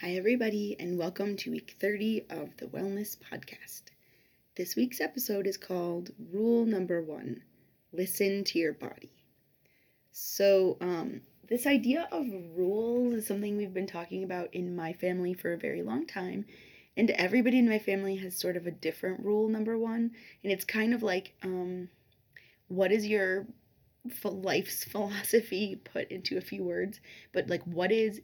Hi, everybody, and welcome to week 30 of the Wellness Podcast. This week's episode is called Rule Number One Listen to Your Body. So, um, this idea of rules is something we've been talking about in my family for a very long time, and everybody in my family has sort of a different rule number one, and it's kind of like, um, what is your life's philosophy put into a few words, but like, what is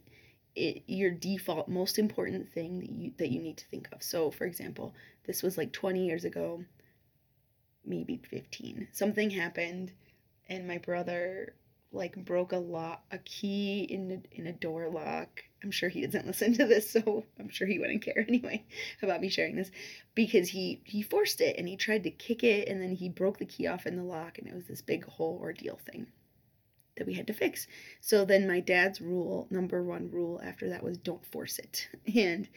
it, your default most important thing that you that you need to think of. So, for example, this was like 20 years ago, maybe 15. Something happened and my brother like broke a lock a key in a, in a door lock. I'm sure he doesn't listen to this, so I'm sure he wouldn't care anyway about me sharing this because he he forced it and he tried to kick it and then he broke the key off in the lock and it was this big whole ordeal thing that we had to fix. So then my dad's rule, number one rule after that was don't force it. And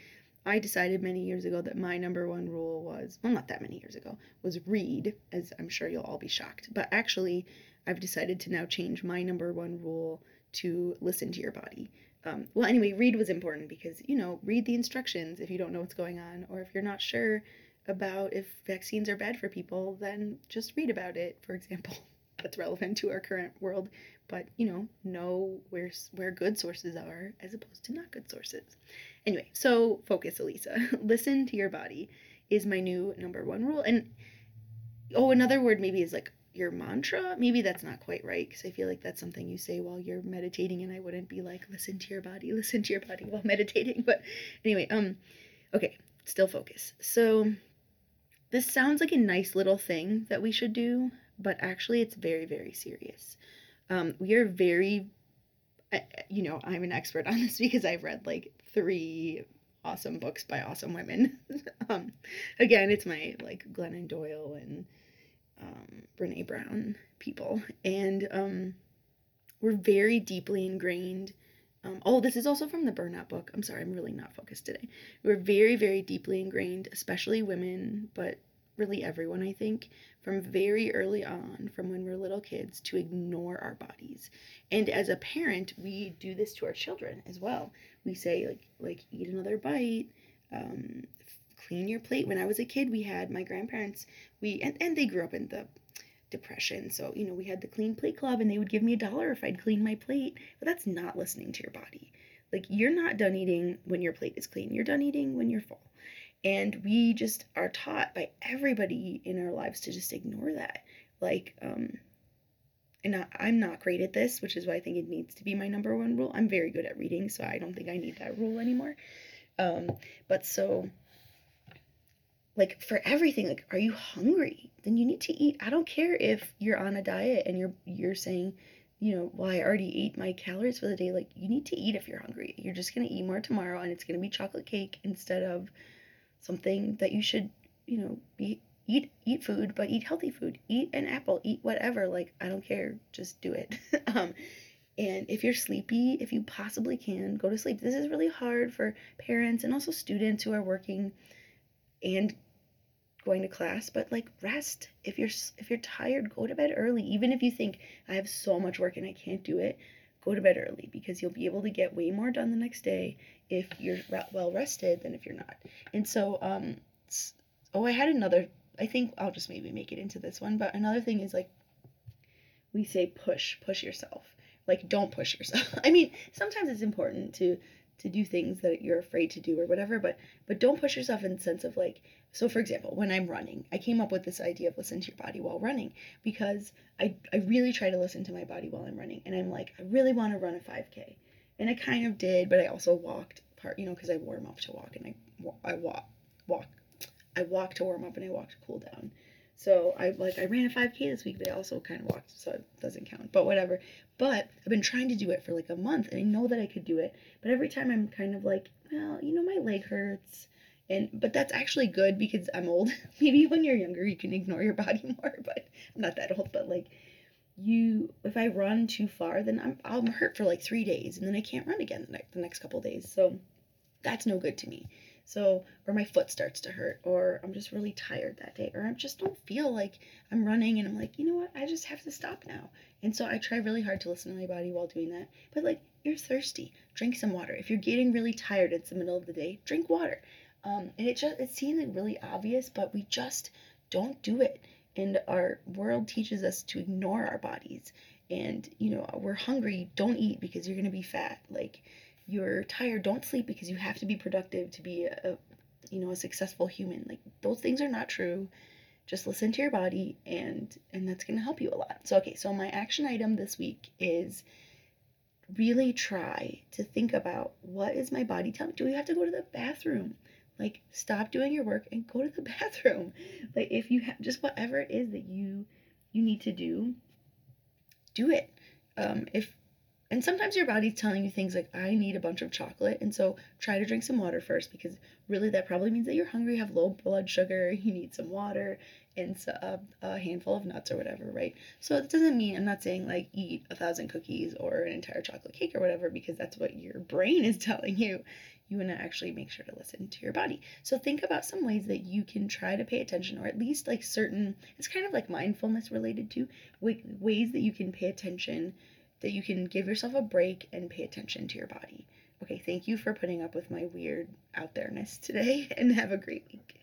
I decided many years ago that my number one rule was, well, not that many years ago, was read, as I'm sure you'll all be shocked. But actually, I've decided to now change my number one rule to listen to your body. Um, well, anyway, read was important because, you know, read the instructions if you don't know what's going on, or if you're not sure about if vaccines are bad for people, then just read about it, for example. That's relevant to our current world but you know know where where good sources are as opposed to not good sources. Anyway so focus elisa. Listen to your body is my new number one rule. And oh another word maybe is like your mantra. Maybe that's not quite right because i feel like that's something you say while you're meditating and i wouldn't be like listen to your body listen to your body while meditating. But anyway um okay still focus. So this sounds like a nice little thing that we should do but actually it's very very serious um, we are very, you know, I'm an expert on this because I've read like three awesome books by awesome women. um, again, it's my like Glennon Doyle and um, Brene Brown people, and um, we're very deeply ingrained. Um, oh, this is also from the Burnout book. I'm sorry, I'm really not focused today. We're very, very deeply ingrained, especially women, but really everyone, I think, from very early on, from when we're little kids, to ignore our bodies. And as a parent, we do this to our children as well. We say like like eat another bite, um, clean your plate. When I was a kid, we had my grandparents. We and, and they grew up in the depression. So, you know, we had the clean plate club and they would give me a dollar if I'd clean my plate. But that's not listening to your body. Like you're not done eating when your plate is clean. You're done eating when you're full. And we just are taught by everybody in our lives to just ignore that. Like, um, and I, I'm not great at this, which is why I think it needs to be my number one rule. I'm very good at reading, so I don't think I need that rule anymore. Um, but so, like for everything, like, are you hungry? Then you need to eat. I don't care if you're on a diet and you're you're saying, you know, well, I already ate my calories for the day. Like, you need to eat if you're hungry. You're just gonna eat more tomorrow, and it's gonna be chocolate cake instead of something that you should, you know, be eat eat food, but eat healthy food. Eat an apple, eat whatever. Like I don't care, just do it. um, and if you're sleepy, if you possibly can, go to sleep. This is really hard for parents and also students who are working and going to class, but like rest. If you're if you're tired, go to bed early. Even if you think I have so much work and I can't do it, go to bed early because you'll be able to get way more done the next day if you're well rested than if you're not. And so, um, oh, I had another. I think I'll just maybe make it into this one. But another thing is like, we say push, push yourself. Like, don't push yourself. I mean, sometimes it's important to to do things that you're afraid to do or whatever, but but don't push yourself in the sense of like so for example, when I'm running, I came up with this idea of listen to your body while running because I, I really try to listen to my body while I'm running. And I'm like, I really want to run a 5K. And I kind of did, but I also walked part, you know, because I warm up to walk and I, I walk, walk, I walk to warm up and I walk to cool down. So I like I ran a 5K this week, but I also kind of walked, so it doesn't count. But whatever. But I've been trying to do it for like a month, and I know that I could do it. But every time I'm kind of like, well, you know, my leg hurts and but that's actually good because I'm old. Maybe when you're younger you can ignore your body more, but I'm not that old, but like you if I run too far, then I'm I'm hurt for like 3 days and then I can't run again the next, the next couple days. So that's no good to me. So, or my foot starts to hurt, or I'm just really tired that day, or I just don't feel like I'm running, and I'm like, you know what, I just have to stop now. And so I try really hard to listen to my body while doing that. But like, you're thirsty, drink some water. If you're getting really tired, it's the middle of the day, drink water. Um, and it just it seems like really obvious, but we just don't do it. And our world teaches us to ignore our bodies. And you know, we're hungry, don't eat because you're gonna be fat. Like you're tired, don't sleep because you have to be productive to be a, you know a successful human. Like those things are not true. Just listen to your body, and and that's gonna help you a lot. So okay, so my action item this week is really try to think about what is my body telling me? Do we have to go to the bathroom? Like, stop doing your work and go to the bathroom. Like, if you have just whatever it is that you you need to do, do it. Um, if and sometimes your body's telling you things like I need a bunch of chocolate, and so try to drink some water first because really that probably means that you're hungry, have low blood sugar, you need some water, and a, a handful of nuts or whatever, right? So it doesn't mean I'm not saying like eat a thousand cookies or an entire chocolate cake or whatever because that's what your brain is telling you. You want to actually make sure to listen to your body. So think about some ways that you can try to pay attention, or at least like certain. It's kind of like mindfulness related to ways that you can pay attention, that you can give yourself a break and pay attention to your body. Okay, thank you for putting up with my weird out there ness today, and have a great week.